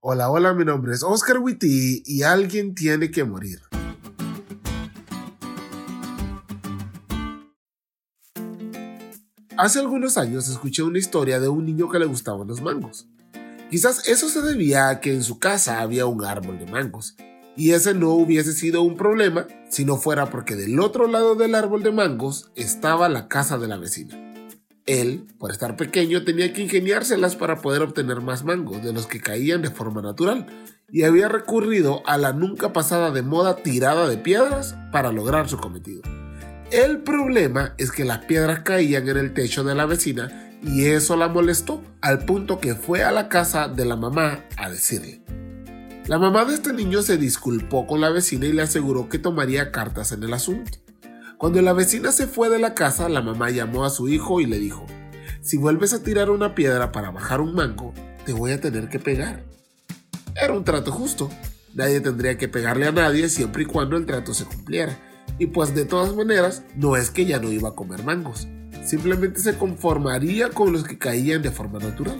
Hola, hola, mi nombre es Oscar Witty y alguien tiene que morir. Hace algunos años escuché una historia de un niño que le gustaban los mangos. Quizás eso se debía a que en su casa había un árbol de mangos, y ese no hubiese sido un problema si no fuera porque del otro lado del árbol de mangos estaba la casa de la vecina. Él, por estar pequeño, tenía que ingeniárselas para poder obtener más mangos de los que caían de forma natural, y había recurrido a la nunca pasada de moda tirada de piedras para lograr su cometido. El problema es que las piedras caían en el techo de la vecina y eso la molestó, al punto que fue a la casa de la mamá a decirle. La mamá de este niño se disculpó con la vecina y le aseguró que tomaría cartas en el asunto. Cuando la vecina se fue de la casa, la mamá llamó a su hijo y le dijo, si vuelves a tirar una piedra para bajar un mango, te voy a tener que pegar. Era un trato justo. Nadie tendría que pegarle a nadie siempre y cuando el trato se cumpliera. Y pues de todas maneras, no es que ya no iba a comer mangos. Simplemente se conformaría con los que caían de forma natural.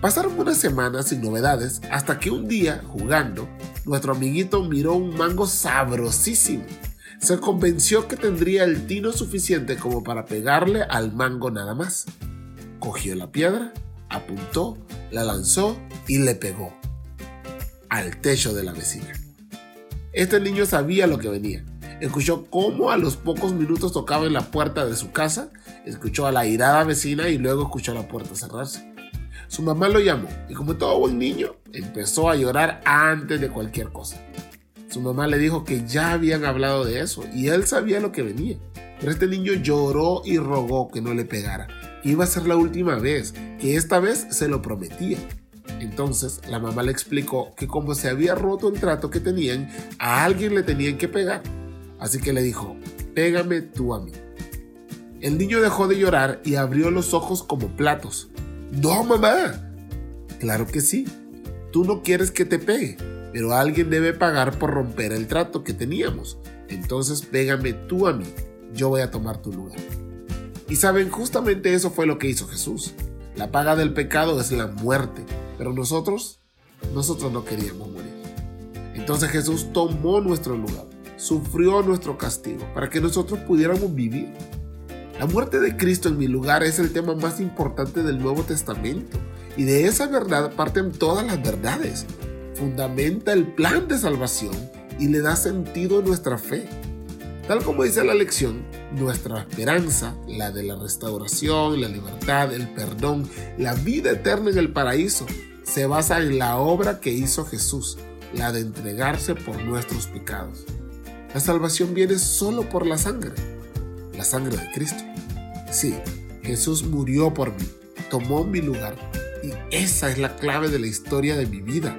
Pasaron unas semanas sin novedades hasta que un día, jugando, nuestro amiguito miró un mango sabrosísimo se convenció que tendría el tino suficiente como para pegarle al mango nada más. Cogió la piedra, apuntó, la lanzó y le pegó al techo de la vecina. Este niño sabía lo que venía. Escuchó cómo a los pocos minutos tocaba en la puerta de su casa, escuchó a la irada vecina y luego escuchó la puerta cerrarse. Su mamá lo llamó y como todo buen niño, empezó a llorar antes de cualquier cosa. Su mamá le dijo que ya habían hablado de eso y él sabía lo que venía. Pero este niño lloró y rogó que no le pegara, que iba a ser la última vez, que esta vez se lo prometía. Entonces la mamá le explicó que como se había roto el trato que tenían, a alguien le tenían que pegar. Así que le dijo, pégame tú a mí. El niño dejó de llorar y abrió los ojos como platos. No, mamá. Claro que sí. Tú no quieres que te pegue pero alguien debe pagar por romper el trato que teníamos. Entonces pégame tú a mí, yo voy a tomar tu lugar. Y saben, justamente eso fue lo que hizo Jesús. La paga del pecado es la muerte, pero nosotros, nosotros no queríamos morir. Entonces Jesús tomó nuestro lugar, sufrió nuestro castigo para que nosotros pudiéramos vivir. La muerte de Cristo en mi lugar es el tema más importante del Nuevo Testamento y de esa verdad parten todas las verdades fundamenta el plan de salvación y le da sentido a nuestra fe. Tal como dice la lección, nuestra esperanza, la de la restauración, la libertad, el perdón, la vida eterna en el paraíso, se basa en la obra que hizo Jesús, la de entregarse por nuestros pecados. La salvación viene solo por la sangre, la sangre de Cristo. Sí, Jesús murió por mí, tomó mi lugar y esa es la clave de la historia de mi vida